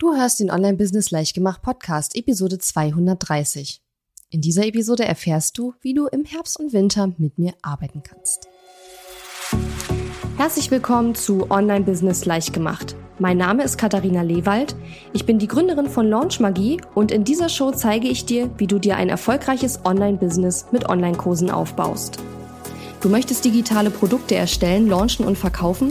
Du hörst den Online-Business Leichtgemacht Podcast, Episode 230. In dieser Episode erfährst du, wie du im Herbst und Winter mit mir arbeiten kannst. Herzlich willkommen zu Online-Business Leichtgemacht. Mein Name ist Katharina Lewald. Ich bin die Gründerin von Launch Magie und in dieser Show zeige ich dir, wie du dir ein erfolgreiches Online-Business mit Online-Kursen aufbaust. Du möchtest digitale Produkte erstellen, launchen und verkaufen?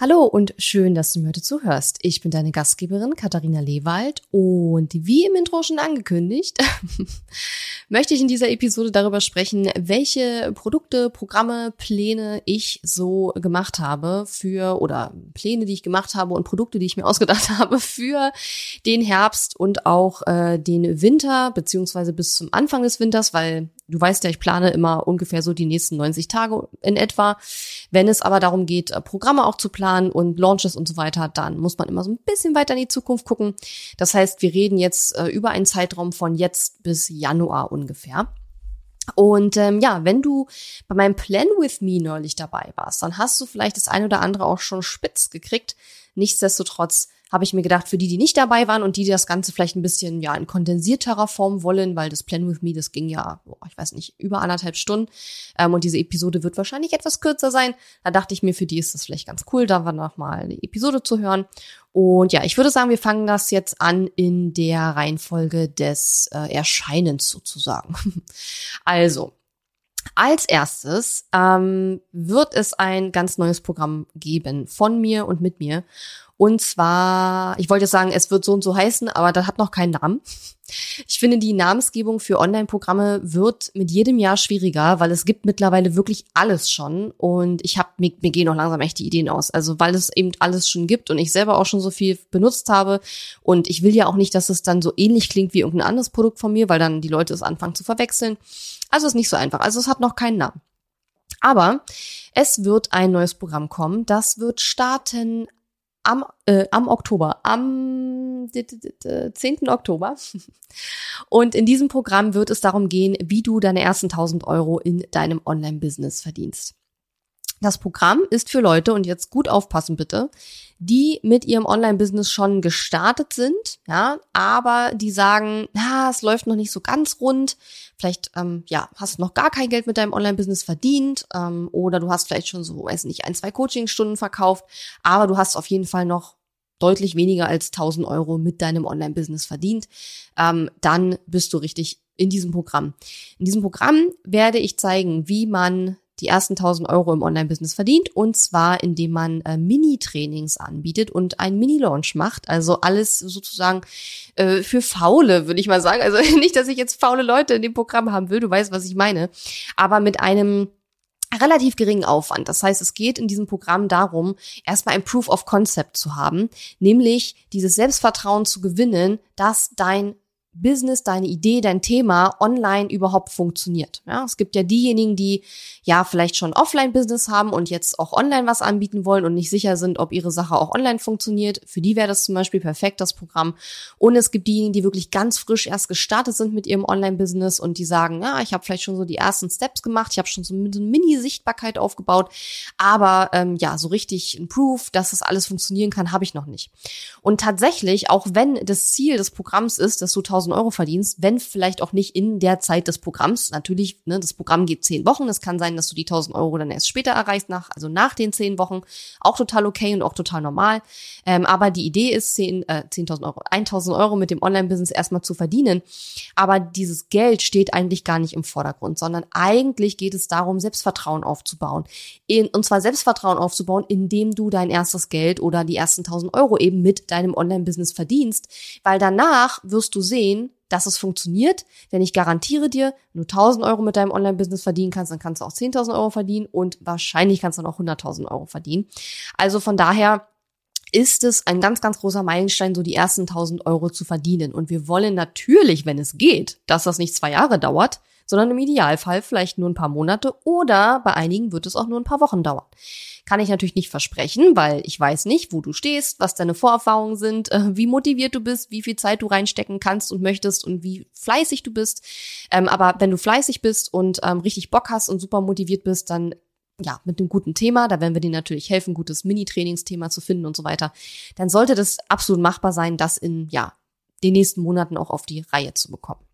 Hallo und schön, dass du mir heute zuhörst. Ich bin deine Gastgeberin Katharina Lewald und wie im Intro schon angekündigt, möchte ich in dieser Episode darüber sprechen, welche Produkte, Programme, Pläne ich so gemacht habe für oder Pläne, die ich gemacht habe und Produkte, die ich mir ausgedacht habe für den Herbst und auch äh, den Winter beziehungsweise bis zum Anfang des Winters, weil du weißt ja, ich plane immer ungefähr so die nächsten 90 Tage in etwa. Wenn es aber darum geht, äh, Programme auch zu planen und Launches und so weiter, dann muss man immer so ein bisschen weiter in die Zukunft gucken. Das heißt, wir reden jetzt äh, über einen Zeitraum von jetzt bis Januar ungefähr. Und ähm, ja, wenn du bei meinem Plan with Me neulich dabei warst, dann hast du vielleicht das eine oder andere auch schon spitz gekriegt. Nichtsdestotrotz habe ich mir gedacht, für die, die nicht dabei waren und die, die das Ganze vielleicht ein bisschen ja in kondensierterer Form wollen, weil das Plan with Me, das ging ja, oh, ich weiß nicht, über anderthalb Stunden ähm, und diese Episode wird wahrscheinlich etwas kürzer sein. Da dachte ich mir, für die ist das vielleicht ganz cool, da noch mal eine Episode zu hören. Und ja, ich würde sagen, wir fangen das jetzt an in der Reihenfolge des äh, Erscheinens sozusagen. also, als erstes ähm, wird es ein ganz neues Programm geben von mir und mit mir. Und zwar, ich wollte sagen, es wird so und so heißen, aber das hat noch keinen Namen. Ich finde, die Namensgebung für Online-Programme wird mit jedem Jahr schwieriger, weil es gibt mittlerweile wirklich alles schon. Und ich habe mir, mir gehen noch langsam echt die Ideen aus. Also weil es eben alles schon gibt und ich selber auch schon so viel benutzt habe. Und ich will ja auch nicht, dass es dann so ähnlich klingt wie irgendein anderes Produkt von mir, weil dann die Leute es anfangen zu verwechseln. Also ist nicht so einfach. Also es hat noch keinen Namen. Aber es wird ein neues Programm kommen. Das wird starten am, äh, am Oktober, am 10. Oktober. Und in diesem Programm wird es darum gehen, wie du deine ersten 1000 Euro in deinem Online-Business verdienst. Das Programm ist für Leute, und jetzt gut aufpassen bitte, die mit ihrem Online-Business schon gestartet sind, ja, aber die sagen, na, es läuft noch nicht so ganz rund. Vielleicht, ähm, ja, hast noch gar kein Geld mit deinem Online-Business verdient ähm, oder du hast vielleicht schon so, weiß nicht, ein, zwei Coachingstunden verkauft, aber du hast auf jeden Fall noch deutlich weniger als 1000 Euro mit deinem Online-Business verdient. Ähm, dann bist du richtig in diesem Programm. In diesem Programm werde ich zeigen, wie man die ersten 1000 Euro im Online-Business verdient und zwar indem man äh, Mini-Trainings anbietet und einen Mini-Launch macht. Also alles sozusagen äh, für Faule, würde ich mal sagen. Also nicht, dass ich jetzt faule Leute in dem Programm haben will, du weißt, was ich meine, aber mit einem relativ geringen Aufwand. Das heißt, es geht in diesem Programm darum, erstmal ein Proof of Concept zu haben, nämlich dieses Selbstvertrauen zu gewinnen, dass dein Business, deine Idee, dein Thema online überhaupt funktioniert. Ja, es gibt ja diejenigen, die ja vielleicht schon Offline-Business haben und jetzt auch online was anbieten wollen und nicht sicher sind, ob ihre Sache auch online funktioniert. Für die wäre das zum Beispiel perfekt, das Programm. Und es gibt diejenigen, die wirklich ganz frisch erst gestartet sind mit ihrem Online-Business und die sagen, ja, ich habe vielleicht schon so die ersten Steps gemacht, ich habe schon so eine Mini-Sichtbarkeit aufgebaut, aber ähm, ja, so richtig ein Proof, dass das alles funktionieren kann, habe ich noch nicht. Und tatsächlich, auch wenn das Ziel des Programms ist, dass du 1000 Euro verdienst, wenn vielleicht auch nicht in der Zeit des Programms. Natürlich, ne, das Programm geht zehn Wochen. Es kann sein, dass du die 1000 Euro dann erst später erreichst, nach, also nach den zehn Wochen. Auch total okay und auch total normal. Ähm, aber die Idee ist, 10, äh, 10.000 Euro, 1000 Euro mit dem Online-Business erstmal zu verdienen. Aber dieses Geld steht eigentlich gar nicht im Vordergrund, sondern eigentlich geht es darum, Selbstvertrauen aufzubauen. In, und zwar Selbstvertrauen aufzubauen, indem du dein erstes Geld oder die ersten 1000 Euro eben mit deinem Online-Business verdienst. Weil danach wirst du sehen, dass es funktioniert, denn ich garantiere dir, wenn du 1000 Euro mit deinem Online-Business verdienen kannst, dann kannst du auch 10.000 Euro verdienen und wahrscheinlich kannst du dann auch 100.000 Euro verdienen. Also von daher ist es ein ganz, ganz großer Meilenstein, so die ersten 1000 Euro zu verdienen. Und wir wollen natürlich, wenn es geht, dass das nicht zwei Jahre dauert, sondern im Idealfall vielleicht nur ein paar Monate oder bei einigen wird es auch nur ein paar Wochen dauern. Kann ich natürlich nicht versprechen, weil ich weiß nicht, wo du stehst, was deine Vorerfahrungen sind, äh, wie motiviert du bist, wie viel Zeit du reinstecken kannst und möchtest und wie fleißig du bist. Ähm, aber wenn du fleißig bist und ähm, richtig Bock hast und super motiviert bist, dann ja, mit einem guten Thema, da werden wir dir natürlich helfen, gutes Mini-Trainingsthema zu finden und so weiter, dann sollte das absolut machbar sein, das in, ja, den nächsten Monaten auch auf die Reihe zu bekommen.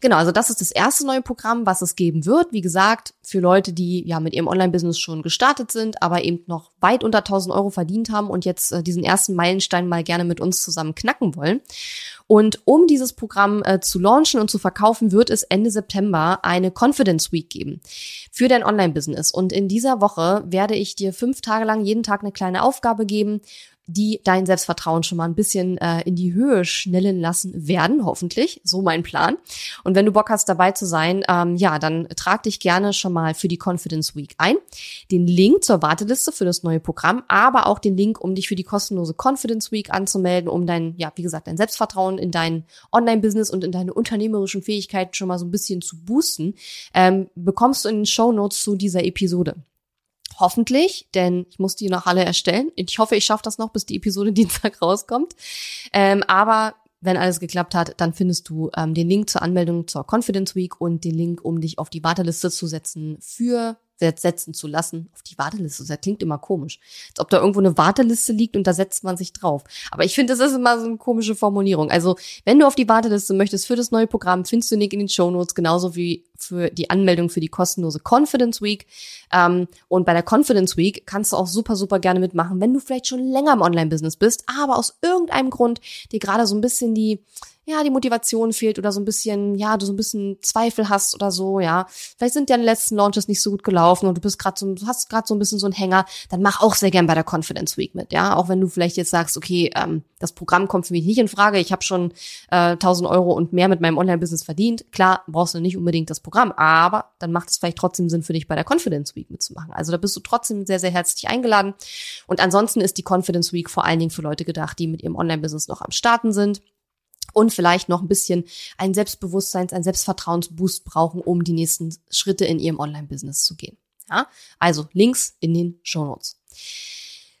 Genau, also das ist das erste neue Programm, was es geben wird. Wie gesagt, für Leute, die ja mit ihrem Online-Business schon gestartet sind, aber eben noch weit unter 1000 Euro verdient haben und jetzt äh, diesen ersten Meilenstein mal gerne mit uns zusammen knacken wollen. Und um dieses Programm äh, zu launchen und zu verkaufen, wird es Ende September eine Confidence Week geben für dein Online-Business. Und in dieser Woche werde ich dir fünf Tage lang jeden Tag eine kleine Aufgabe geben, die dein Selbstvertrauen schon mal ein bisschen äh, in die Höhe schnellen lassen werden, hoffentlich. So mein Plan. Und wenn du Bock hast, dabei zu sein, ähm, ja, dann trag dich gerne schon mal für die Confidence Week ein. Den Link zur Warteliste für das neue Programm, aber auch den Link, um dich für die kostenlose Confidence Week anzumelden, um dein, ja, wie gesagt, dein Selbstvertrauen in dein Online-Business und in deine unternehmerischen Fähigkeiten schon mal so ein bisschen zu boosten, ähm, bekommst du in den Show Notes zu dieser Episode. Hoffentlich, denn ich muss die noch alle erstellen. Ich hoffe, ich schaffe das noch, bis die Episode Dienstag rauskommt. Ähm, aber wenn alles geklappt hat, dann findest du ähm, den Link zur Anmeldung zur Confidence Week und den Link, um dich auf die Warteliste zu setzen für setzen zu lassen auf die Warteliste. Das klingt immer komisch. Als ob da irgendwo eine Warteliste liegt und da setzt man sich drauf. Aber ich finde, das ist immer so eine komische Formulierung. Also, wenn du auf die Warteliste möchtest für das neue Programm, findest du den Link in den Show Notes, genauso wie für die Anmeldung für die kostenlose Confidence Week. Ähm, und bei der Confidence Week kannst du auch super, super gerne mitmachen, wenn du vielleicht schon länger im Online-Business bist, aber aus irgendeinem Grund dir gerade so ein bisschen die ja, die Motivation fehlt oder so ein bisschen, ja, du so ein bisschen Zweifel hast oder so, ja. Vielleicht sind deine letzten Launches nicht so gut gelaufen und du bist gerade so, hast gerade so ein bisschen so ein Hänger, dann mach auch sehr gern bei der Confidence Week mit, ja. Auch wenn du vielleicht jetzt sagst, okay, ähm, das Programm kommt für mich nicht in Frage, ich habe schon äh, 1000 Euro und mehr mit meinem Online-Business verdient. Klar, brauchst du nicht unbedingt das Programm, aber dann macht es vielleicht trotzdem Sinn für dich, bei der Confidence Week mitzumachen. Also da bist du trotzdem sehr, sehr herzlich eingeladen. Und ansonsten ist die Confidence Week vor allen Dingen für Leute gedacht, die mit ihrem Online-Business noch am Starten sind und vielleicht noch ein bisschen ein Selbstbewusstseins-, ein Selbstvertrauensboost brauchen, um die nächsten Schritte in ihrem Online-Business zu gehen. Ja? Also Links in den Show Notes.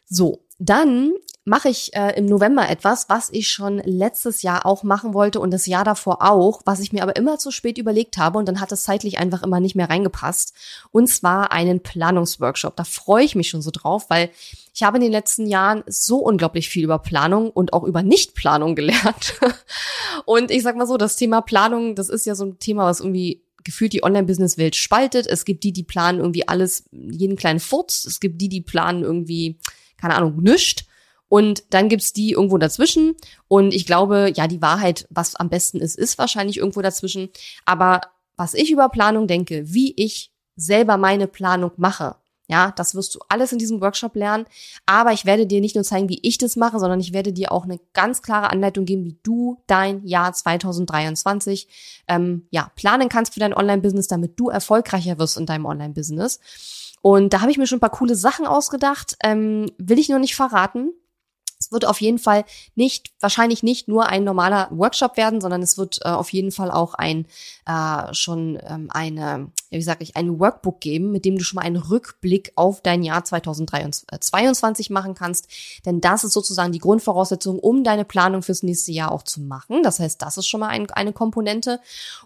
So, dann mache ich äh, im November etwas, was ich schon letztes Jahr auch machen wollte und das Jahr davor auch, was ich mir aber immer zu spät überlegt habe und dann hat es zeitlich einfach immer nicht mehr reingepasst. Und zwar einen Planungsworkshop. Da freue ich mich schon so drauf, weil ich habe in den letzten Jahren so unglaublich viel über Planung und auch über Nichtplanung gelernt. und ich sag mal so, das Thema Planung, das ist ja so ein Thema, was irgendwie gefühlt die Online-Business-Welt spaltet. Es gibt die, die planen irgendwie alles, jeden kleinen Furz. Es gibt die, die planen irgendwie, keine Ahnung, nischt. Und dann gibt's die irgendwo dazwischen. Und ich glaube, ja, die Wahrheit, was am besten ist, ist wahrscheinlich irgendwo dazwischen. Aber was ich über Planung denke, wie ich selber meine Planung mache, ja, das wirst du alles in diesem Workshop lernen. Aber ich werde dir nicht nur zeigen, wie ich das mache, sondern ich werde dir auch eine ganz klare Anleitung geben, wie du dein Jahr 2023 ähm, ja planen kannst für dein Online-Business, damit du erfolgreicher wirst in deinem Online-Business. Und da habe ich mir schon ein paar coole Sachen ausgedacht. Ähm, will ich nur nicht verraten. Wird auf jeden Fall nicht, wahrscheinlich nicht nur ein normaler Workshop werden, sondern es wird äh, auf jeden Fall auch ein äh, schon ähm, eine, wie sage ich, ein Workbook geben, mit dem du schon mal einen Rückblick auf dein Jahr 2022 machen kannst. Denn das ist sozusagen die Grundvoraussetzung, um deine Planung fürs nächste Jahr auch zu machen. Das heißt, das ist schon mal ein, eine Komponente.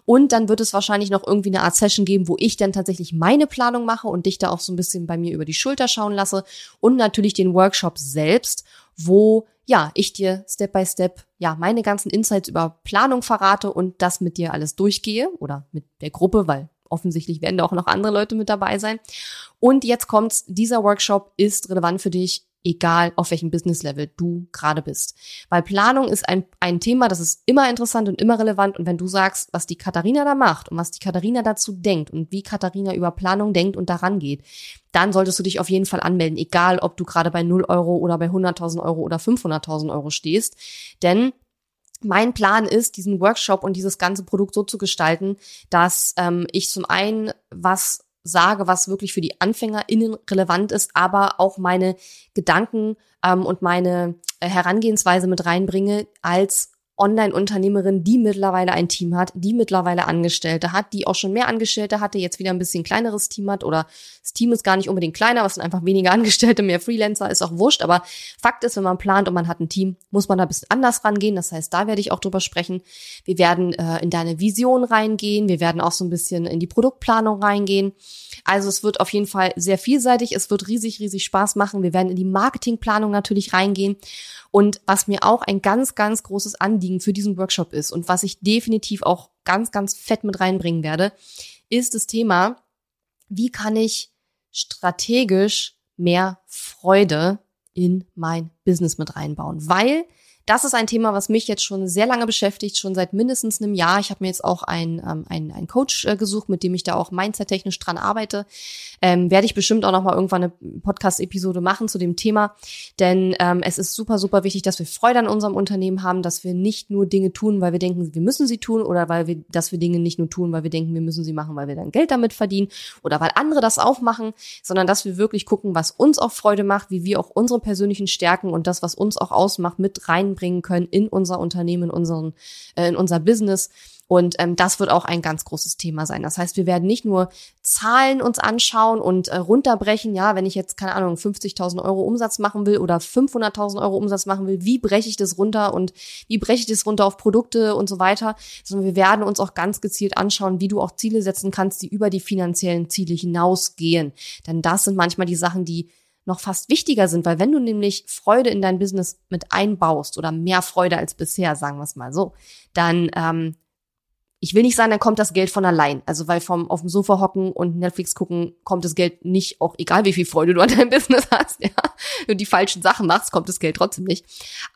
Und dann wird es wahrscheinlich noch irgendwie eine Art Session geben, wo ich dann tatsächlich meine Planung mache und dich da auch so ein bisschen bei mir über die Schulter schauen lasse. Und natürlich den Workshop selbst wo ja, ich dir Step by Step ja meine ganzen Insights über Planung verrate und das mit dir alles durchgehe oder mit der Gruppe, weil offensichtlich werden da auch noch andere Leute mit dabei sein. Und jetzt kommt's, dieser Workshop ist relevant für dich egal auf welchem Business-Level du gerade bist. Weil Planung ist ein, ein Thema, das ist immer interessant und immer relevant. Und wenn du sagst, was die Katharina da macht und was die Katharina dazu denkt und wie Katharina über Planung denkt und daran geht, dann solltest du dich auf jeden Fall anmelden, egal ob du gerade bei 0 Euro oder bei 100.000 Euro oder 500.000 Euro stehst. Denn mein Plan ist, diesen Workshop und dieses ganze Produkt so zu gestalten, dass ähm, ich zum einen was sage, was wirklich für die AnfängerInnen relevant ist, aber auch meine Gedanken ähm, und meine äh, Herangehensweise mit reinbringe als Online-Unternehmerin, die mittlerweile ein Team hat, die mittlerweile Angestellte hat, die auch schon mehr Angestellte hatte, jetzt wieder ein bisschen kleineres Team hat oder das Team ist gar nicht unbedingt kleiner, was sind einfach weniger Angestellte, mehr Freelancer, ist auch wurscht. Aber Fakt ist, wenn man plant und man hat ein Team, muss man da ein bisschen anders rangehen. Das heißt, da werde ich auch drüber sprechen. Wir werden äh, in deine Vision reingehen. Wir werden auch so ein bisschen in die Produktplanung reingehen. Also es wird auf jeden Fall sehr vielseitig. Es wird riesig, riesig Spaß machen. Wir werden in die Marketingplanung natürlich reingehen. Und was mir auch ein ganz, ganz großes Anliegen für diesen Workshop ist und was ich definitiv auch ganz, ganz fett mit reinbringen werde, ist das Thema, wie kann ich strategisch mehr Freude in mein Business mit reinbauen? Weil das ist ein Thema, was mich jetzt schon sehr lange beschäftigt, schon seit mindestens einem Jahr. Ich habe mir jetzt auch einen, ähm, einen, einen Coach äh, gesucht, mit dem ich da auch mindset-technisch dran arbeite. Ähm, werde ich bestimmt auch noch mal irgendwann eine Podcast-Episode machen zu dem Thema. Denn ähm, es ist super, super wichtig, dass wir Freude an unserem Unternehmen haben, dass wir nicht nur Dinge tun, weil wir denken, wir müssen sie tun oder weil wir, dass wir Dinge nicht nur tun, weil wir denken, wir müssen sie machen, weil wir dann Geld damit verdienen oder weil andere das auch machen, sondern dass wir wirklich gucken, was uns auch Freude macht, wie wir auch unsere persönlichen Stärken und das, was uns auch ausmacht, mit rein reinbringen können in unser Unternehmen, in, unseren, äh, in unser Business. Und ähm, das wird auch ein ganz großes Thema sein. Das heißt, wir werden nicht nur Zahlen uns anschauen und äh, runterbrechen. Ja, wenn ich jetzt, keine Ahnung, 50.000 Euro Umsatz machen will oder 500.000 Euro Umsatz machen will, wie breche ich das runter und wie breche ich das runter auf Produkte und so weiter. Sondern wir werden uns auch ganz gezielt anschauen, wie du auch Ziele setzen kannst, die über die finanziellen Ziele hinausgehen. Denn das sind manchmal die Sachen, die noch fast wichtiger sind, weil wenn du nämlich Freude in dein Business mit einbaust oder mehr Freude als bisher, sagen wir es mal so, dann ähm, ich will nicht sagen, dann kommt das Geld von allein. Also weil vom auf dem Sofa hocken und Netflix gucken kommt das Geld nicht, auch egal wie viel Freude du an deinem Business hast, ja. Wenn du die falschen Sachen machst, kommt das Geld trotzdem nicht.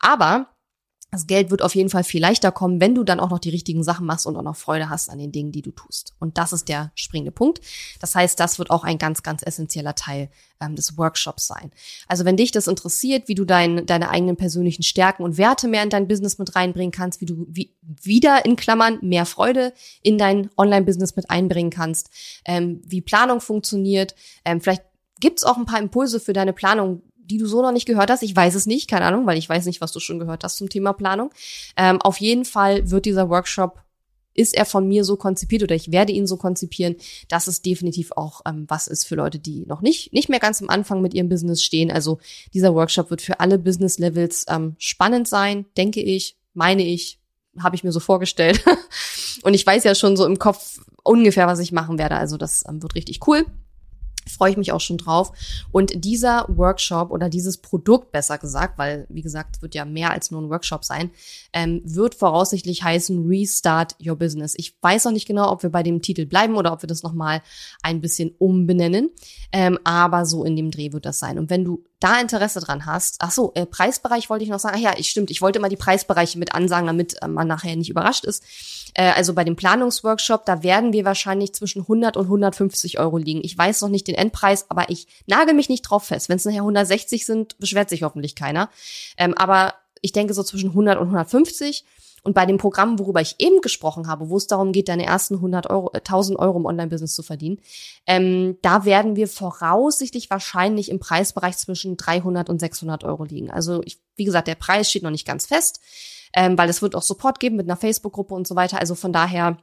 Aber das Geld wird auf jeden Fall viel leichter kommen, wenn du dann auch noch die richtigen Sachen machst und auch noch Freude hast an den Dingen, die du tust. Und das ist der springende Punkt. Das heißt, das wird auch ein ganz, ganz essentieller Teil ähm, des Workshops sein. Also wenn dich das interessiert, wie du dein, deine eigenen persönlichen Stärken und Werte mehr in dein Business mit reinbringen kannst, wie du wie, wieder in Klammern mehr Freude in dein Online-Business mit einbringen kannst, ähm, wie Planung funktioniert, ähm, vielleicht gibt's auch ein paar Impulse für deine Planung, die du so noch nicht gehört hast. Ich weiß es nicht, keine Ahnung, weil ich weiß nicht, was du schon gehört hast zum Thema Planung. Ähm, auf jeden Fall wird dieser Workshop ist er von mir so konzipiert oder ich werde ihn so konzipieren, dass es definitiv auch ähm, was ist für Leute, die noch nicht, nicht mehr ganz am Anfang mit ihrem Business stehen. Also dieser Workshop wird für alle Business Levels ähm, spannend sein, denke ich, meine ich, habe ich mir so vorgestellt. Und ich weiß ja schon so im Kopf ungefähr, was ich machen werde. Also das ähm, wird richtig cool freue ich mich auch schon drauf. Und dieser Workshop oder dieses Produkt, besser gesagt, weil, wie gesagt, wird ja mehr als nur ein Workshop sein, ähm, wird voraussichtlich heißen Restart Your Business. Ich weiß noch nicht genau, ob wir bei dem Titel bleiben oder ob wir das nochmal ein bisschen umbenennen. Ähm, aber so in dem Dreh wird das sein. Und wenn du da Interesse dran hast, ach so, äh, Preisbereich wollte ich noch sagen. Ach ja, ich stimmt, ich wollte mal die Preisbereiche mit ansagen, damit äh, man nachher nicht überrascht ist. Äh, also bei dem Planungsworkshop, da werden wir wahrscheinlich zwischen 100 und 150 Euro liegen. Ich weiß noch nicht den Endpreis, aber ich nagel mich nicht drauf fest. Wenn es nachher 160 sind, beschwert sich hoffentlich keiner. Ähm, aber ich denke so zwischen 100 und 150. Und bei dem Programm, worüber ich eben gesprochen habe, wo es darum geht, deine ersten 100 Euro, äh, 1000 Euro im Online-Business zu verdienen, ähm, da werden wir voraussichtlich wahrscheinlich im Preisbereich zwischen 300 und 600 Euro liegen. Also ich, wie gesagt, der Preis steht noch nicht ganz fest, ähm, weil es wird auch Support geben mit einer Facebook-Gruppe und so weiter. Also von daher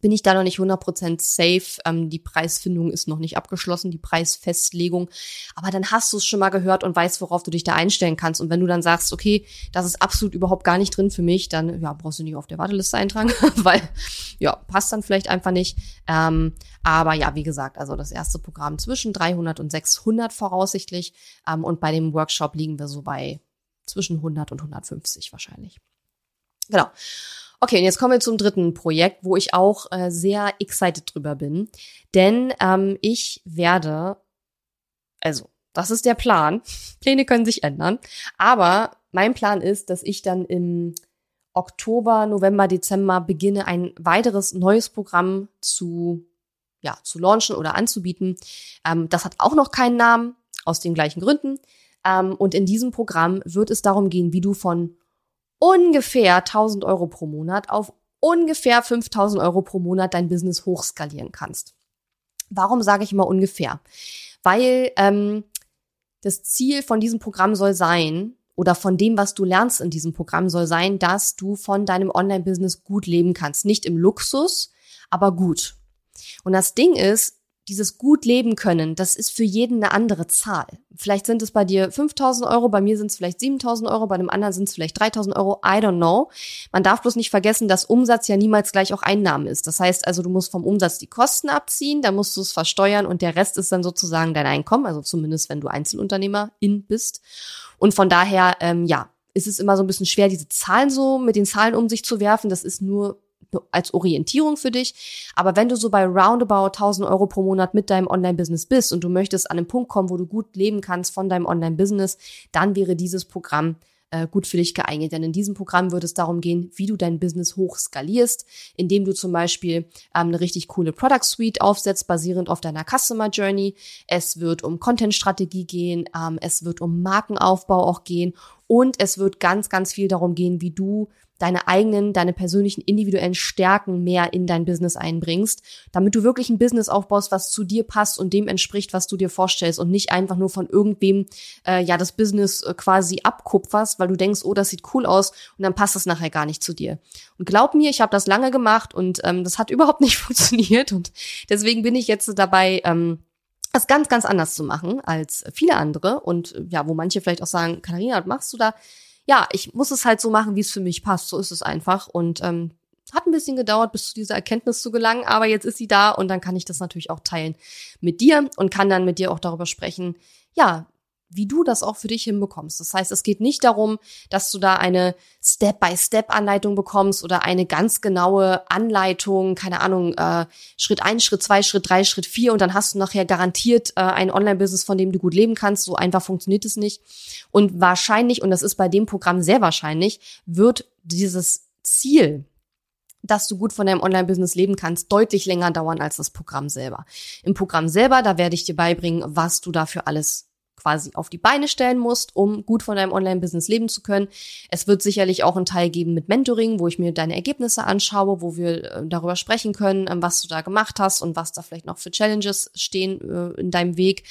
bin ich da noch nicht 100% safe. Ähm, die Preisfindung ist noch nicht abgeschlossen, die Preisfestlegung. Aber dann hast du es schon mal gehört und weißt, worauf du dich da einstellen kannst. Und wenn du dann sagst, okay, das ist absolut überhaupt gar nicht drin für mich, dann ja, brauchst du nicht auf der Warteliste eintragen, weil ja, passt dann vielleicht einfach nicht. Ähm, aber ja, wie gesagt, also das erste Programm zwischen 300 und 600 voraussichtlich. Ähm, und bei dem Workshop liegen wir so bei zwischen 100 und 150 wahrscheinlich. Genau. Okay, und jetzt kommen wir zum dritten Projekt, wo ich auch äh, sehr excited drüber bin. Denn ähm, ich werde, also, das ist der Plan. Pläne können sich ändern. Aber mein Plan ist, dass ich dann im Oktober, November, Dezember beginne, ein weiteres neues Programm zu, ja, zu launchen oder anzubieten. Ähm, das hat auch noch keinen Namen, aus den gleichen Gründen. Ähm, und in diesem Programm wird es darum gehen, wie du von ungefähr 1000 Euro pro Monat auf ungefähr 5000 Euro pro Monat dein Business hochskalieren kannst. Warum sage ich immer ungefähr? Weil ähm, das Ziel von diesem Programm soll sein, oder von dem, was du lernst in diesem Programm, soll sein, dass du von deinem Online-Business gut leben kannst. Nicht im Luxus, aber gut. Und das Ding ist, dieses gut leben können, das ist für jeden eine andere Zahl. Vielleicht sind es bei dir 5000 Euro, bei mir sind es vielleicht 7000 Euro, bei dem anderen sind es vielleicht 3000 Euro, I don't know. Man darf bloß nicht vergessen, dass Umsatz ja niemals gleich auch Einnahmen ist. Das heißt also, du musst vom Umsatz die Kosten abziehen, da musst du es versteuern und der Rest ist dann sozusagen dein Einkommen, also zumindest wenn du Einzelunternehmerin bist. Und von daher, ähm, ja, ist es immer so ein bisschen schwer, diese Zahlen so mit den Zahlen um sich zu werfen. Das ist nur als Orientierung für dich. Aber wenn du so bei roundabout 1000 Euro pro Monat mit deinem Online-Business bist und du möchtest an einen Punkt kommen, wo du gut leben kannst von deinem Online-Business, dann wäre dieses Programm äh, gut für dich geeignet. Denn in diesem Programm wird es darum gehen, wie du dein Business hoch skalierst, indem du zum Beispiel ähm, eine richtig coole Product Suite aufsetzt, basierend auf deiner Customer Journey. Es wird um Content-Strategie gehen, ähm, es wird um Markenaufbau auch gehen und es wird ganz, ganz viel darum gehen, wie du deine eigenen, deine persönlichen individuellen Stärken mehr in dein Business einbringst, damit du wirklich ein Business aufbaust, was zu dir passt und dem entspricht, was du dir vorstellst und nicht einfach nur von irgendwem äh, ja das Business äh, quasi abkupferst, weil du denkst, oh, das sieht cool aus und dann passt es nachher gar nicht zu dir. Und glaub mir, ich habe das lange gemacht und ähm, das hat überhaupt nicht funktioniert und deswegen bin ich jetzt dabei. Ähm, das ganz, ganz anders zu machen als viele andere und ja, wo manche vielleicht auch sagen, Katharina, was machst du da? Ja, ich muss es halt so machen, wie es für mich passt. So ist es einfach. Und ähm, hat ein bisschen gedauert, bis zu dieser Erkenntnis zu gelangen, aber jetzt ist sie da und dann kann ich das natürlich auch teilen mit dir und kann dann mit dir auch darüber sprechen, ja, wie du das auch für dich hinbekommst. Das heißt, es geht nicht darum, dass du da eine Step-by-Step-Anleitung bekommst oder eine ganz genaue Anleitung, keine Ahnung, äh, Schritt eins, Schritt zwei, Schritt drei, Schritt vier und dann hast du nachher garantiert äh, ein Online-Business, von dem du gut leben kannst. So einfach funktioniert es nicht. Und wahrscheinlich, und das ist bei dem Programm sehr wahrscheinlich, wird dieses Ziel, dass du gut von deinem Online-Business leben kannst, deutlich länger dauern als das Programm selber. Im Programm selber, da werde ich dir beibringen, was du dafür alles quasi auf die Beine stellen musst, um gut von deinem Online-Business leben zu können. Es wird sicherlich auch einen Teil geben mit Mentoring, wo ich mir deine Ergebnisse anschaue, wo wir äh, darüber sprechen können, ähm, was du da gemacht hast und was da vielleicht noch für Challenges stehen äh, in deinem Weg.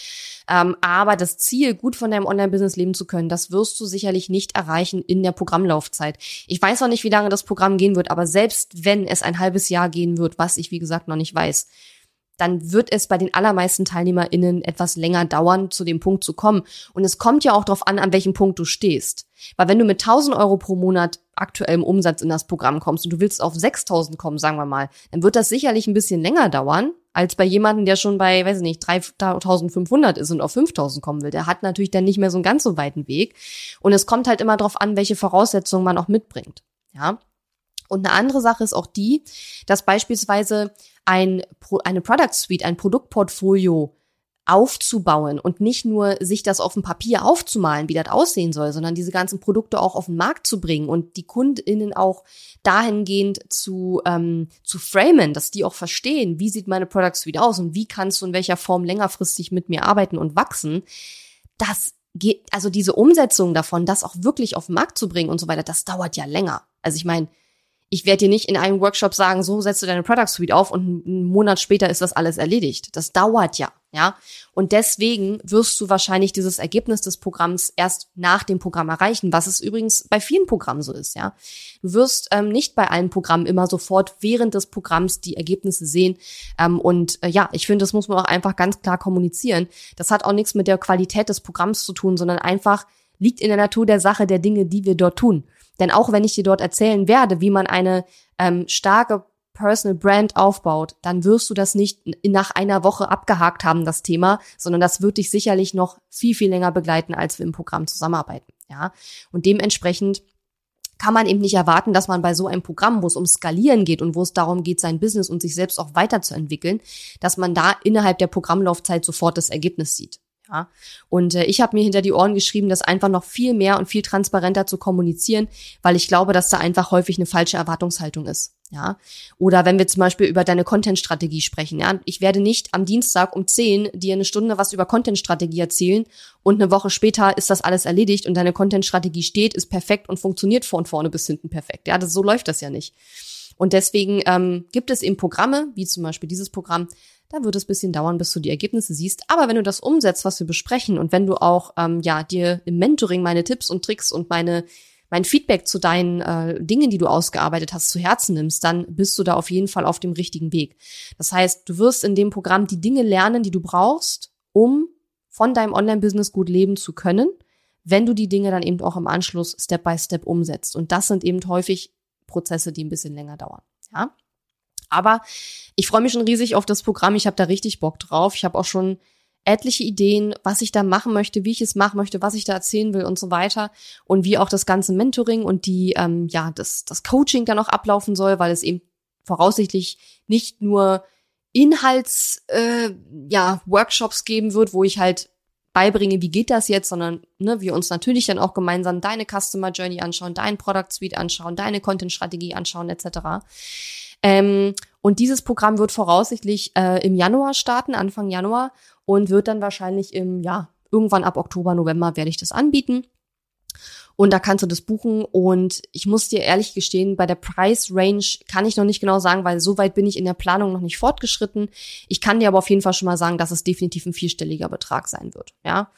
Ähm, aber das Ziel, gut von deinem Online-Business leben zu können, das wirst du sicherlich nicht erreichen in der Programmlaufzeit. Ich weiß noch nicht, wie lange das Programm gehen wird, aber selbst wenn es ein halbes Jahr gehen wird, was ich wie gesagt noch nicht weiß, dann wird es bei den allermeisten TeilnehmerInnen etwas länger dauern, zu dem Punkt zu kommen. Und es kommt ja auch darauf an, an welchem Punkt du stehst. Weil wenn du mit 1000 Euro pro Monat aktuellem Umsatz in das Programm kommst und du willst auf 6000 kommen, sagen wir mal, dann wird das sicherlich ein bisschen länger dauern, als bei jemandem, der schon bei, weiß ich nicht, 3500 ist und auf 5000 kommen will. Der hat natürlich dann nicht mehr so einen ganz so weiten Weg. Und es kommt halt immer darauf an, welche Voraussetzungen man auch mitbringt. Ja. Und eine andere Sache ist auch die, dass beispielsweise ein, eine Product Suite, ein Produktportfolio aufzubauen und nicht nur sich das auf dem Papier aufzumalen, wie das aussehen soll, sondern diese ganzen Produkte auch auf den Markt zu bringen und die KundInnen auch dahingehend zu, ähm, zu framen, dass die auch verstehen, wie sieht meine Product Suite aus und wie kannst du in welcher Form längerfristig mit mir arbeiten und wachsen. Das geht, also diese Umsetzung davon, das auch wirklich auf den Markt zu bringen und so weiter, das dauert ja länger. Also ich meine, ich werde dir nicht in einem Workshop sagen, so setzt du deine Product Suite auf und einen Monat später ist das alles erledigt. Das dauert ja, ja. Und deswegen wirst du wahrscheinlich dieses Ergebnis des Programms erst nach dem Programm erreichen, was es übrigens bei vielen Programmen so ist, ja. Du wirst ähm, nicht bei allen Programmen immer sofort während des Programms die Ergebnisse sehen. Ähm, und äh, ja, ich finde, das muss man auch einfach ganz klar kommunizieren. Das hat auch nichts mit der Qualität des Programms zu tun, sondern einfach liegt in der Natur der Sache der Dinge, die wir dort tun. Denn auch wenn ich dir dort erzählen werde, wie man eine ähm, starke Personal Brand aufbaut, dann wirst du das nicht nach einer Woche abgehakt haben, das Thema, sondern das wird dich sicherlich noch viel, viel länger begleiten, als wir im Programm zusammenarbeiten. Ja, und dementsprechend kann man eben nicht erwarten, dass man bei so einem Programm, wo es um Skalieren geht und wo es darum geht, sein Business und sich selbst auch weiterzuentwickeln, dass man da innerhalb der Programmlaufzeit sofort das Ergebnis sieht. Ja? Und äh, ich habe mir hinter die Ohren geschrieben, das einfach noch viel mehr und viel transparenter zu kommunizieren, weil ich glaube, dass da einfach häufig eine falsche Erwartungshaltung ist. Ja, oder wenn wir zum Beispiel über deine Content-Strategie sprechen, ja, ich werde nicht am Dienstag um 10 dir eine Stunde was über Content-Strategie erzählen und eine Woche später ist das alles erledigt und deine Content-Strategie steht, ist perfekt und funktioniert von vorne bis hinten perfekt. Ja, das, so läuft das ja nicht. Und deswegen ähm, gibt es eben Programme, wie zum Beispiel dieses Programm, da wird es bisschen dauern, bis du die Ergebnisse siehst. Aber wenn du das umsetzt, was wir besprechen und wenn du auch ähm, ja dir im Mentoring meine Tipps und Tricks und meine mein Feedback zu deinen äh, Dingen, die du ausgearbeitet hast, zu Herzen nimmst, dann bist du da auf jeden Fall auf dem richtigen Weg. Das heißt, du wirst in dem Programm die Dinge lernen, die du brauchst, um von deinem Online-Business gut leben zu können, wenn du die Dinge dann eben auch im Anschluss Step by Step umsetzt. Und das sind eben häufig Prozesse, die ein bisschen länger dauern. Ja. Aber ich freue mich schon riesig auf das Programm. Ich habe da richtig Bock drauf. Ich habe auch schon etliche Ideen, was ich da machen möchte, wie ich es machen möchte, was ich da erzählen will und so weiter und wie auch das ganze Mentoring und die ähm, ja das das Coaching dann auch ablaufen soll, weil es eben voraussichtlich nicht nur Inhalts äh, ja Workshops geben wird, wo ich halt beibringe, wie geht das jetzt, sondern ne, wir uns natürlich dann auch gemeinsam deine Customer Journey anschauen, dein Product Suite anschauen, deine Content Strategie anschauen etc. Ähm, und dieses Programm wird voraussichtlich äh, im Januar starten, Anfang Januar, und wird dann wahrscheinlich im, ja, irgendwann ab Oktober, November werde ich das anbieten. Und da kannst du das buchen. Und ich muss dir ehrlich gestehen, bei der Price Range kann ich noch nicht genau sagen, weil so weit bin ich in der Planung noch nicht fortgeschritten. Ich kann dir aber auf jeden Fall schon mal sagen, dass es definitiv ein vierstelliger Betrag sein wird. Ja.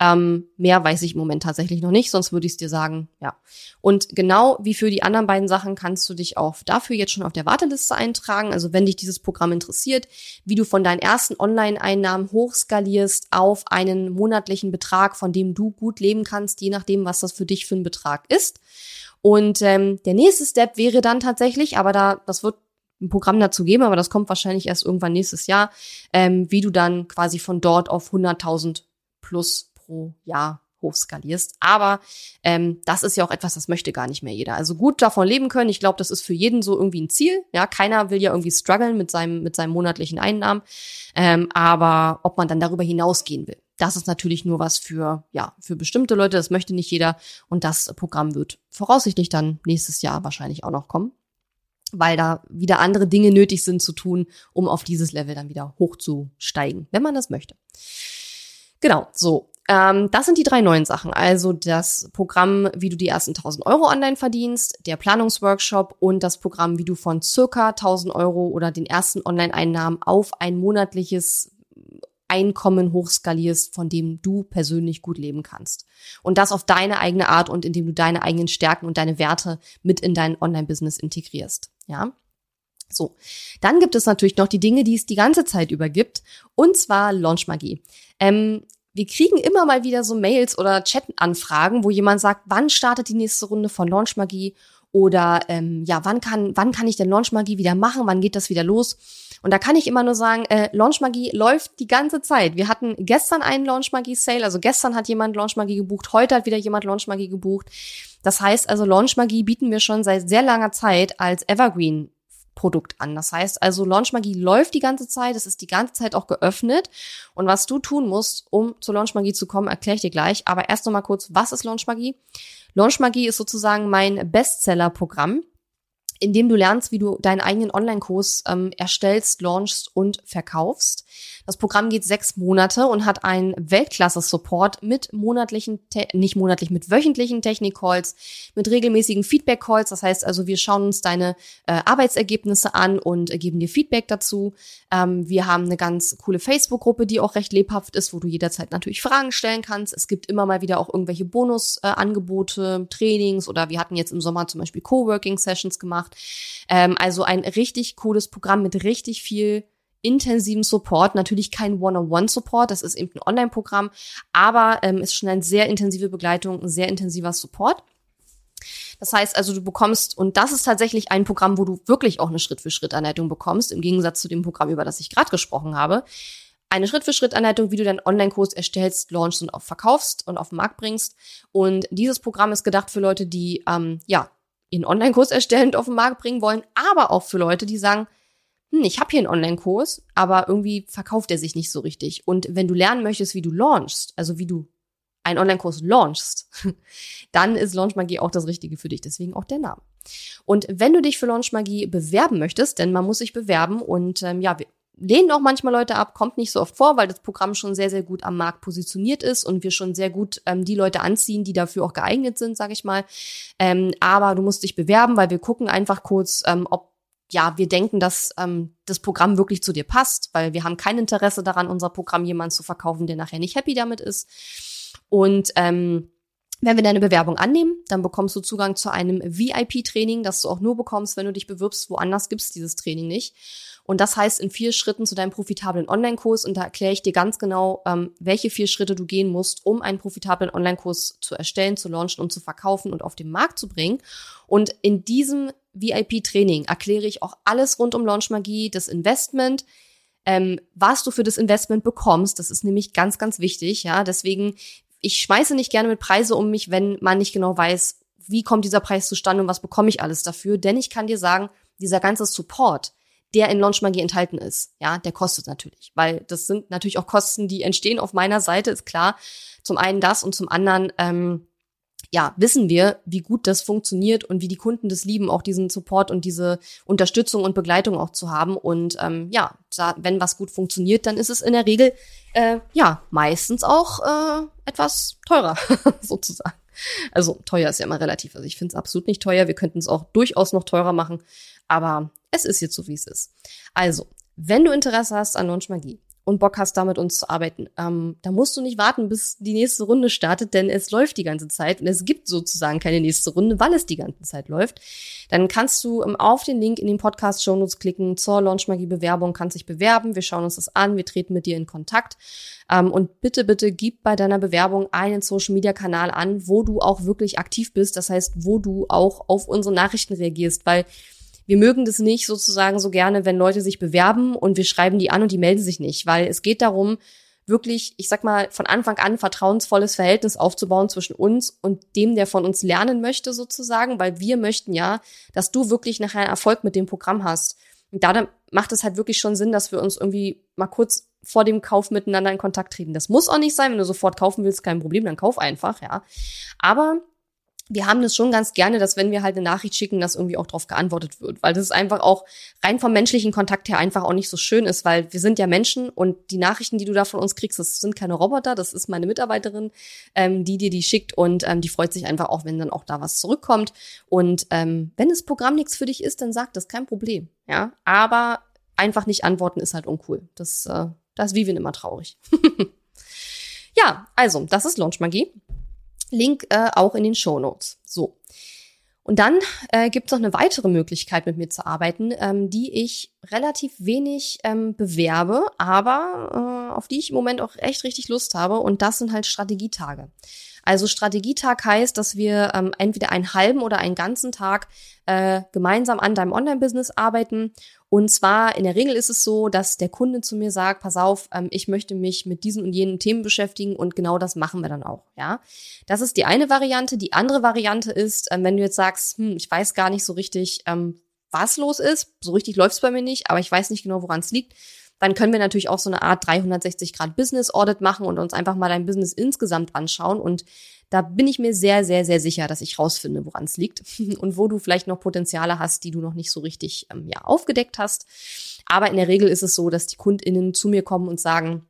Ähm, mehr weiß ich im Moment tatsächlich noch nicht, sonst würde ich es dir sagen, ja. Und genau wie für die anderen beiden Sachen kannst du dich auch dafür jetzt schon auf der Warteliste eintragen. Also wenn dich dieses Programm interessiert, wie du von deinen ersten Online-Einnahmen hochskalierst auf einen monatlichen Betrag, von dem du gut leben kannst, je nachdem, was das für dich für ein Betrag ist. Und ähm, der nächste Step wäre dann tatsächlich, aber da, das wird ein Programm dazu geben, aber das kommt wahrscheinlich erst irgendwann nächstes Jahr, ähm, wie du dann quasi von dort auf 100.000 plus pro Jahr hochskalierst. Aber ähm, das ist ja auch etwas, das möchte gar nicht mehr jeder. Also gut davon leben können, ich glaube, das ist für jeden so irgendwie ein Ziel. Ja, keiner will ja irgendwie strugglen mit seinem mit seinem monatlichen Einnahmen. Ähm, aber ob man dann darüber hinausgehen will, das ist natürlich nur was für ja für bestimmte Leute. Das möchte nicht jeder. Und das Programm wird voraussichtlich dann nächstes Jahr wahrscheinlich auch noch kommen weil da wieder andere Dinge nötig sind zu tun, um auf dieses Level dann wieder hochzusteigen, wenn man das möchte. Genau, so. Ähm, das sind die drei neuen Sachen. Also das Programm, wie du die ersten 1000 Euro online verdienst, der Planungsworkshop und das Programm, wie du von circa 1000 Euro oder den ersten Online-Einnahmen auf ein monatliches Einkommen hochskalierst, von dem du persönlich gut leben kannst. Und das auf deine eigene Art und indem du deine eigenen Stärken und deine Werte mit in dein Online-Business integrierst. Ja. So. Dann gibt es natürlich noch die Dinge, die es die ganze Zeit über gibt. Und zwar Launchmagie. Ähm, wir kriegen immer mal wieder so Mails oder Chat-Anfragen, wo jemand sagt, wann startet die nächste Runde von Launchmagie oder ähm, ja, wann kann, wann kann ich denn Launchmagie wieder machen, wann geht das wieder los? Und da kann ich immer nur sagen, äh, Launchmagie läuft die ganze Zeit. Wir hatten gestern einen Launchmagie-Sale, also gestern hat jemand Launchmagie gebucht, heute hat wieder jemand Launchmagie gebucht. Das heißt also, Launchmagie bieten wir schon seit sehr langer Zeit als Evergreen Produkt an. Das heißt also, Launchmagie läuft die ganze Zeit, es ist die ganze Zeit auch geöffnet. Und was du tun musst, um zur Launchmagie zu kommen, erkläre ich dir gleich. Aber erst noch mal kurz, was ist Launchmagie? Launchmagie ist sozusagen mein Bestseller-Programm in dem du lernst, wie du deinen eigenen Online-Kurs ähm, erstellst, launchst und verkaufst. Das Programm geht sechs Monate und hat einen Weltklasse-Support mit monatlichen, nicht monatlich, mit wöchentlichen Technik-Calls, mit regelmäßigen Feedback-Calls. Das heißt also, wir schauen uns deine äh, Arbeitsergebnisse an und äh, geben dir Feedback dazu. Ähm, wir haben eine ganz coole Facebook-Gruppe, die auch recht lebhaft ist, wo du jederzeit natürlich Fragen stellen kannst. Es gibt immer mal wieder auch irgendwelche Bonusangebote, äh, Trainings oder wir hatten jetzt im Sommer zum Beispiel Coworking-Sessions gemacht. Ähm, also ein richtig cooles Programm mit richtig viel intensiven Support. Natürlich kein One-on-One-Support, das ist eben ein Online-Programm, aber ähm, ist schon eine sehr intensive Begleitung, ein sehr intensiver Support. Das heißt also, du bekommst, und das ist tatsächlich ein Programm, wo du wirklich auch eine Schritt-für-Schritt-Anleitung bekommst, im Gegensatz zu dem Programm, über das ich gerade gesprochen habe. Eine Schritt-für-Schritt-Anleitung, wie du deinen Online-Kurs erstellst, launchst und auch verkaufst und auf den Markt bringst. Und dieses Programm ist gedacht für Leute, die ähm, ja ihren Online-Kurs erstellen und auf den Markt bringen wollen, aber auch für Leute, die sagen, hm, ich habe hier einen Online-Kurs, aber irgendwie verkauft er sich nicht so richtig. Und wenn du lernen möchtest, wie du launchst, also wie du einen Online-Kurs launchst, dann ist Launchmagie auch das Richtige für dich. Deswegen auch der Name. Und wenn du dich für Launchmagie bewerben möchtest, denn man muss sich bewerben und ähm, ja, lehnen auch manchmal Leute ab, kommt nicht so oft vor, weil das Programm schon sehr, sehr gut am Markt positioniert ist und wir schon sehr gut ähm, die Leute anziehen, die dafür auch geeignet sind, sage ich mal. Ähm, aber du musst dich bewerben, weil wir gucken einfach kurz, ähm, ob ja, wir denken, dass ähm, das Programm wirklich zu dir passt, weil wir haben kein Interesse daran, unser Programm jemand zu verkaufen, der nachher nicht happy damit ist. Und ähm, wenn wir deine Bewerbung annehmen, dann bekommst du Zugang zu einem VIP-Training, das du auch nur bekommst, wenn du dich bewirbst. Woanders gibt's dieses Training nicht. Und das heißt in vier Schritten zu deinem profitablen Online-Kurs. Und da erkläre ich dir ganz genau, ähm, welche vier Schritte du gehen musst, um einen profitablen Online-Kurs zu erstellen, zu launchen und zu verkaufen und auf den Markt zu bringen. Und in diesem VIP-Training erkläre ich auch alles rund um Launchmagie, das Investment, ähm, was du für das Investment bekommst. Das ist nämlich ganz, ganz wichtig. Ja, deswegen ich schmeiße nicht gerne mit Preise um mich, wenn man nicht genau weiß, wie kommt dieser Preis zustande und was bekomme ich alles dafür. Denn ich kann dir sagen, dieser ganze Support, der in Launch Magie enthalten ist, ja, der kostet natürlich, weil das sind natürlich auch Kosten, die entstehen auf meiner Seite, ist klar. Zum einen das und zum anderen ähm, ja, wissen wir, wie gut das funktioniert und wie die Kunden das lieben, auch diesen Support und diese Unterstützung und Begleitung auch zu haben. Und ähm, ja, da, wenn was gut funktioniert, dann ist es in der Regel äh, ja meistens auch äh, etwas teurer, sozusagen. Also teuer ist ja immer relativ. Also ich finde es absolut nicht teuer. Wir könnten es auch durchaus noch teurer machen, aber es ist jetzt so, wie es ist. Also, wenn du Interesse hast an Launch Magie, und Bock hast, da mit uns zu arbeiten. Ähm, da musst du nicht warten, bis die nächste Runde startet, denn es läuft die ganze Zeit und es gibt sozusagen keine nächste Runde, weil es die ganze Zeit läuft. Dann kannst du ähm, auf den Link in den Podcast Show Notes klicken zur Launchmagie Bewerbung, kannst dich bewerben. Wir schauen uns das an, wir treten mit dir in Kontakt. Ähm, und bitte, bitte gib bei deiner Bewerbung einen Social Media Kanal an, wo du auch wirklich aktiv bist. Das heißt, wo du auch auf unsere Nachrichten reagierst, weil wir mögen das nicht sozusagen so gerne, wenn Leute sich bewerben und wir schreiben die an und die melden sich nicht, weil es geht darum, wirklich, ich sag mal, von Anfang an vertrauensvolles Verhältnis aufzubauen zwischen uns und dem, der von uns lernen möchte sozusagen, weil wir möchten ja, dass du wirklich nachher Erfolg mit dem Programm hast. Und da macht es halt wirklich schon Sinn, dass wir uns irgendwie mal kurz vor dem Kauf miteinander in Kontakt treten. Das muss auch nicht sein, wenn du sofort kaufen willst, kein Problem, dann kauf einfach, ja. Aber wir haben das schon ganz gerne, dass wenn wir halt eine Nachricht schicken, dass irgendwie auch darauf geantwortet wird, weil das ist einfach auch rein vom menschlichen Kontakt her einfach auch nicht so schön ist, weil wir sind ja Menschen und die Nachrichten, die du da von uns kriegst, das sind keine Roboter, das ist meine Mitarbeiterin, ähm, die dir die schickt und ähm, die freut sich einfach auch, wenn dann auch da was zurückkommt und ähm, wenn das Programm nichts für dich ist, dann sag das, kein Problem, ja, aber einfach nicht antworten ist halt uncool, das, äh, das ist Vivian immer traurig. ja, also, das ist Launch Magie. Link äh, auch in den Show Notes. So. Und dann äh, gibt es noch eine weitere Möglichkeit, mit mir zu arbeiten, ähm, die ich relativ wenig ähm, bewerbe, aber auf die ich im Moment auch echt richtig Lust habe. Und das sind halt Strategietage. Also Strategietag heißt, dass wir ähm, entweder einen halben oder einen ganzen Tag äh, gemeinsam an deinem Online-Business arbeiten. Und zwar in der Regel ist es so, dass der Kunde zu mir sagt, pass auf, ähm, ich möchte mich mit diesen und jenen Themen beschäftigen und genau das machen wir dann auch. Ja, das ist die eine Variante. Die andere Variante ist, ähm, wenn du jetzt sagst, hm, ich weiß gar nicht so richtig, ähm, was los ist, so richtig läuft es bei mir nicht, aber ich weiß nicht genau, woran es liegt dann können wir natürlich auch so eine Art 360 Grad Business Audit machen und uns einfach mal dein Business insgesamt anschauen. Und da bin ich mir sehr, sehr, sehr sicher, dass ich rausfinde, woran es liegt und wo du vielleicht noch Potenziale hast, die du noch nicht so richtig ähm, ja, aufgedeckt hast. Aber in der Regel ist es so, dass die KundInnen zu mir kommen und sagen,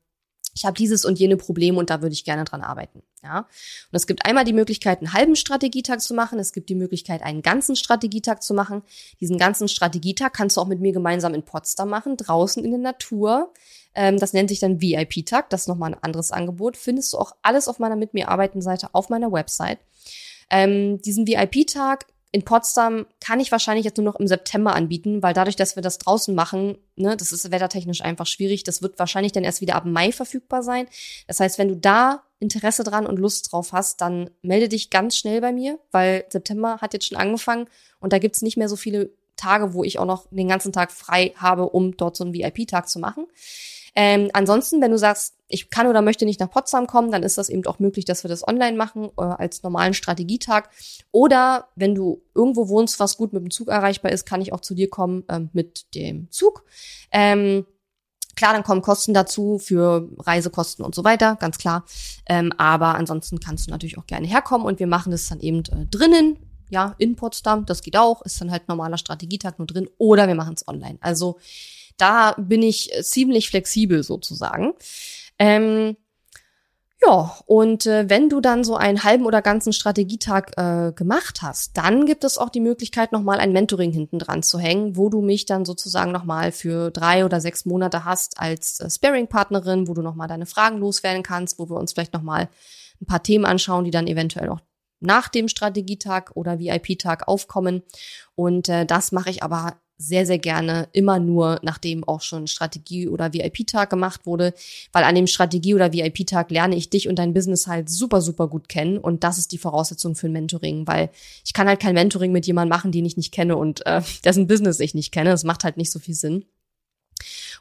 ich habe dieses und jene Problem und da würde ich gerne dran arbeiten. Ja, und es gibt einmal die Möglichkeit, einen halben Strategietag zu machen. Es gibt die Möglichkeit, einen ganzen Strategietag zu machen. Diesen ganzen Strategietag kannst du auch mit mir gemeinsam in Potsdam machen, draußen in der Natur. Ähm, das nennt sich dann VIP-Tag. Das ist nochmal ein anderes Angebot. Findest du auch alles auf meiner Mit mir arbeiten Seite auf meiner Website. Ähm, diesen VIP-Tag in Potsdam kann ich wahrscheinlich jetzt nur noch im September anbieten, weil dadurch, dass wir das draußen machen, ne, das ist wettertechnisch einfach schwierig. Das wird wahrscheinlich dann erst wieder ab Mai verfügbar sein. Das heißt, wenn du da Interesse dran und Lust drauf hast, dann melde dich ganz schnell bei mir, weil September hat jetzt schon angefangen und da gibt's nicht mehr so viele Tage, wo ich auch noch den ganzen Tag frei habe, um dort so einen VIP-Tag zu machen. Ähm, ansonsten, wenn du sagst, ich kann oder möchte nicht nach Potsdam kommen, dann ist das eben auch möglich, dass wir das online machen äh, als normalen Strategietag. Oder wenn du irgendwo wohnst, was gut mit dem Zug erreichbar ist, kann ich auch zu dir kommen äh, mit dem Zug. Ähm, Klar, dann kommen Kosten dazu für Reisekosten und so weiter, ganz klar. Ähm, aber ansonsten kannst du natürlich auch gerne herkommen und wir machen das dann eben äh, drinnen, ja, in Potsdam. Das geht auch, ist dann halt normaler Strategietag nur drin. Oder wir machen es online. Also da bin ich ziemlich flexibel sozusagen. Ähm, Ja, und äh, wenn du dann so einen halben oder ganzen Strategietag äh, gemacht hast, dann gibt es auch die Möglichkeit, nochmal ein Mentoring hinten dran zu hängen, wo du mich dann sozusagen nochmal für drei oder sechs Monate hast als äh, Sparing-Partnerin, wo du nochmal deine Fragen loswerden kannst, wo wir uns vielleicht nochmal ein paar Themen anschauen, die dann eventuell auch nach dem Strategietag oder VIP-Tag aufkommen. Und äh, das mache ich aber sehr, sehr gerne immer nur, nachdem auch schon Strategie- oder VIP-Tag gemacht wurde, weil an dem Strategie- oder VIP-Tag lerne ich dich und dein Business halt super, super gut kennen und das ist die Voraussetzung für ein Mentoring, weil ich kann halt kein Mentoring mit jemandem machen, den ich nicht kenne und äh, dessen Business ich nicht kenne. Das macht halt nicht so viel Sinn.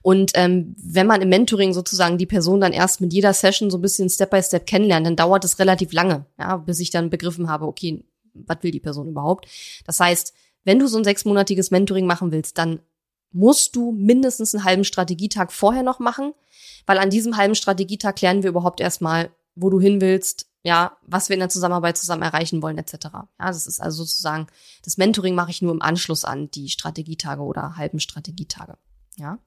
Und ähm, wenn man im Mentoring sozusagen die Person dann erst mit jeder Session so ein bisschen Step by Step kennenlernt, dann dauert es relativ lange, ja, bis ich dann begriffen habe, okay, was will die Person überhaupt? Das heißt, wenn du so ein sechsmonatiges Mentoring machen willst, dann musst du mindestens einen halben Strategietag vorher noch machen, weil an diesem halben Strategietag klären wir überhaupt erstmal, wo du hin willst, ja, was wir in der Zusammenarbeit zusammen erreichen wollen, etc. Ja, das ist also sozusagen, das Mentoring mache ich nur im Anschluss an die Strategietage oder halben Strategietage. Ja.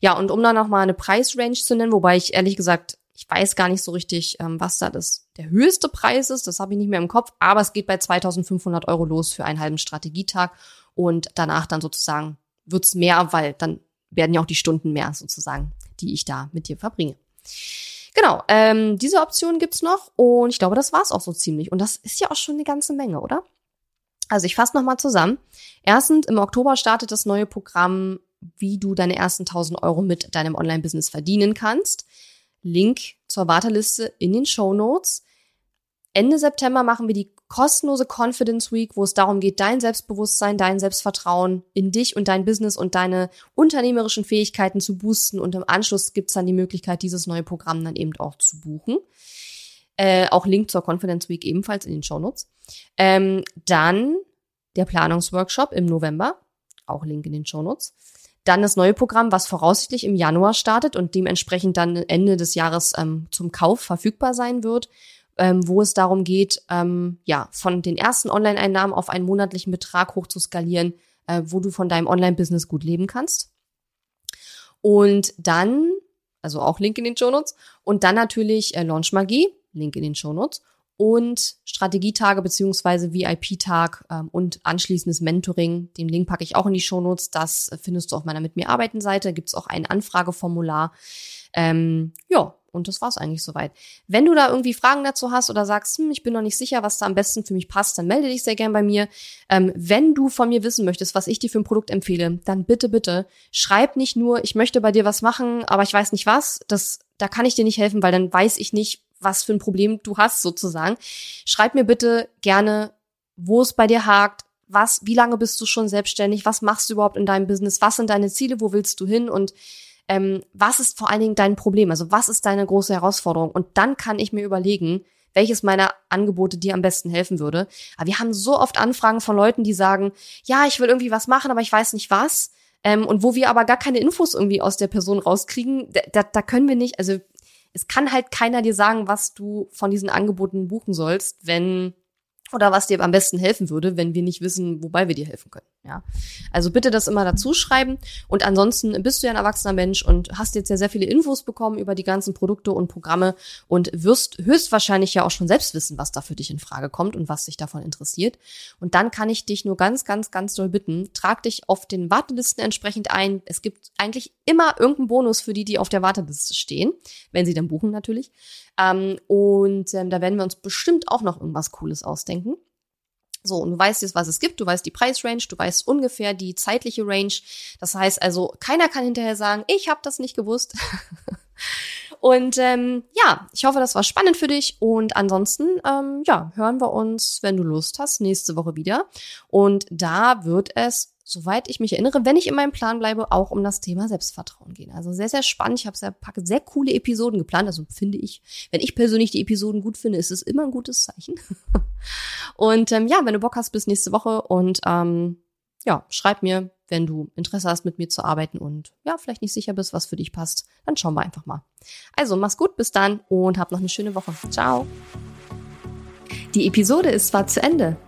Ja, und um dann nochmal eine Preisrange zu nennen, wobei ich ehrlich gesagt ich weiß gar nicht so richtig, ähm, was da das, der höchste Preis ist. Das habe ich nicht mehr im Kopf. Aber es geht bei 2500 Euro los für einen halben Strategietag. Und danach dann sozusagen wird's mehr, weil dann werden ja auch die Stunden mehr sozusagen, die ich da mit dir verbringe. Genau, ähm, diese Option gibt's noch und ich glaube, das war's auch so ziemlich. Und das ist ja auch schon eine ganze Menge, oder? Also ich fasse nochmal zusammen. Erstens, im Oktober startet das neue Programm, wie du deine ersten 1000 Euro mit deinem Online-Business verdienen kannst. Link zur Warteliste in den Show Notes. Ende September machen wir die kostenlose Confidence Week, wo es darum geht, dein Selbstbewusstsein, dein Selbstvertrauen in dich und dein Business und deine unternehmerischen Fähigkeiten zu boosten. Und im Anschluss gibt's dann die Möglichkeit, dieses neue Programm dann eben auch zu buchen. Äh, auch Link zur Confidence Week ebenfalls in den Show Notes. Ähm, dann der Planungsworkshop im November, auch Link in den Show Notes. Dann das neue Programm, was voraussichtlich im Januar startet und dementsprechend dann Ende des Jahres ähm, zum Kauf verfügbar sein wird, ähm, wo es darum geht, ähm, ja, von den ersten Online-Einnahmen auf einen monatlichen Betrag hoch zu skalieren, äh, wo du von deinem Online-Business gut leben kannst. Und dann, also auch Link in den Shownotes, und dann natürlich äh, Launch Magie, Link in den Shownotes und Strategietage beziehungsweise VIP-Tag ähm, und anschließendes Mentoring. Den Link packe ich auch in die Shownotes. Das findest du auf meiner Mit mir arbeiten Seite. Gibt es auch ein Anfrageformular. Ähm, ja, und das war's eigentlich soweit. Wenn du da irgendwie Fragen dazu hast oder sagst, hm, ich bin noch nicht sicher, was da am besten für mich passt, dann melde dich sehr gern bei mir. Ähm, wenn du von mir wissen möchtest, was ich dir für ein Produkt empfehle, dann bitte, bitte schreib nicht nur, ich möchte bei dir was machen, aber ich weiß nicht was. Das, da kann ich dir nicht helfen, weil dann weiß ich nicht, was für ein Problem du hast sozusagen. Schreib mir bitte gerne, wo es bei dir hakt, was, wie lange bist du schon selbstständig, was machst du überhaupt in deinem Business, was sind deine Ziele, wo willst du hin? Und ähm, was ist vor allen Dingen dein Problem, also was ist deine große Herausforderung? Und dann kann ich mir überlegen, welches meiner Angebote dir am besten helfen würde. Aber wir haben so oft Anfragen von Leuten, die sagen, ja, ich will irgendwie was machen, aber ich weiß nicht was. Ähm, und wo wir aber gar keine Infos irgendwie aus der Person rauskriegen, da, da können wir nicht, also es kann halt keiner dir sagen, was du von diesen Angeboten buchen sollst, wenn oder was dir am besten helfen würde, wenn wir nicht wissen, wobei wir dir helfen können. Ja, also bitte das immer dazu schreiben. Und ansonsten bist du ja ein erwachsener Mensch und hast jetzt ja sehr viele Infos bekommen über die ganzen Produkte und Programme und wirst höchstwahrscheinlich ja auch schon selbst wissen, was da für dich in Frage kommt und was dich davon interessiert. Und dann kann ich dich nur ganz, ganz, ganz doll bitten, trag dich auf den Wartelisten entsprechend ein. Es gibt eigentlich immer irgendeinen Bonus für die, die auf der Warteliste stehen, wenn sie dann buchen natürlich. Ähm, und ähm, da werden wir uns bestimmt auch noch irgendwas Cooles ausdenken. So, und du weißt jetzt, was es gibt, du weißt die Preisrange, du weißt ungefähr die zeitliche Range. Das heißt also, keiner kann hinterher sagen, ich habe das nicht gewusst. und ähm, ja, ich hoffe, das war spannend für dich. Und ansonsten, ähm, ja, hören wir uns, wenn du Lust hast, nächste Woche wieder. Und da wird es soweit ich mich erinnere, wenn ich in meinem Plan bleibe, auch um das Thema Selbstvertrauen gehen. Also sehr, sehr spannend. Ich habe sehr, sehr coole Episoden geplant. Also finde ich, wenn ich persönlich die Episoden gut finde, ist es immer ein gutes Zeichen. und ähm, ja, wenn du Bock hast, bis nächste Woche und ähm, ja, schreib mir, wenn du Interesse hast, mit mir zu arbeiten und ja, vielleicht nicht sicher bist, was für dich passt, dann schauen wir einfach mal. Also, mach's gut, bis dann und hab noch eine schöne Woche. Ciao. Die Episode ist zwar zu Ende,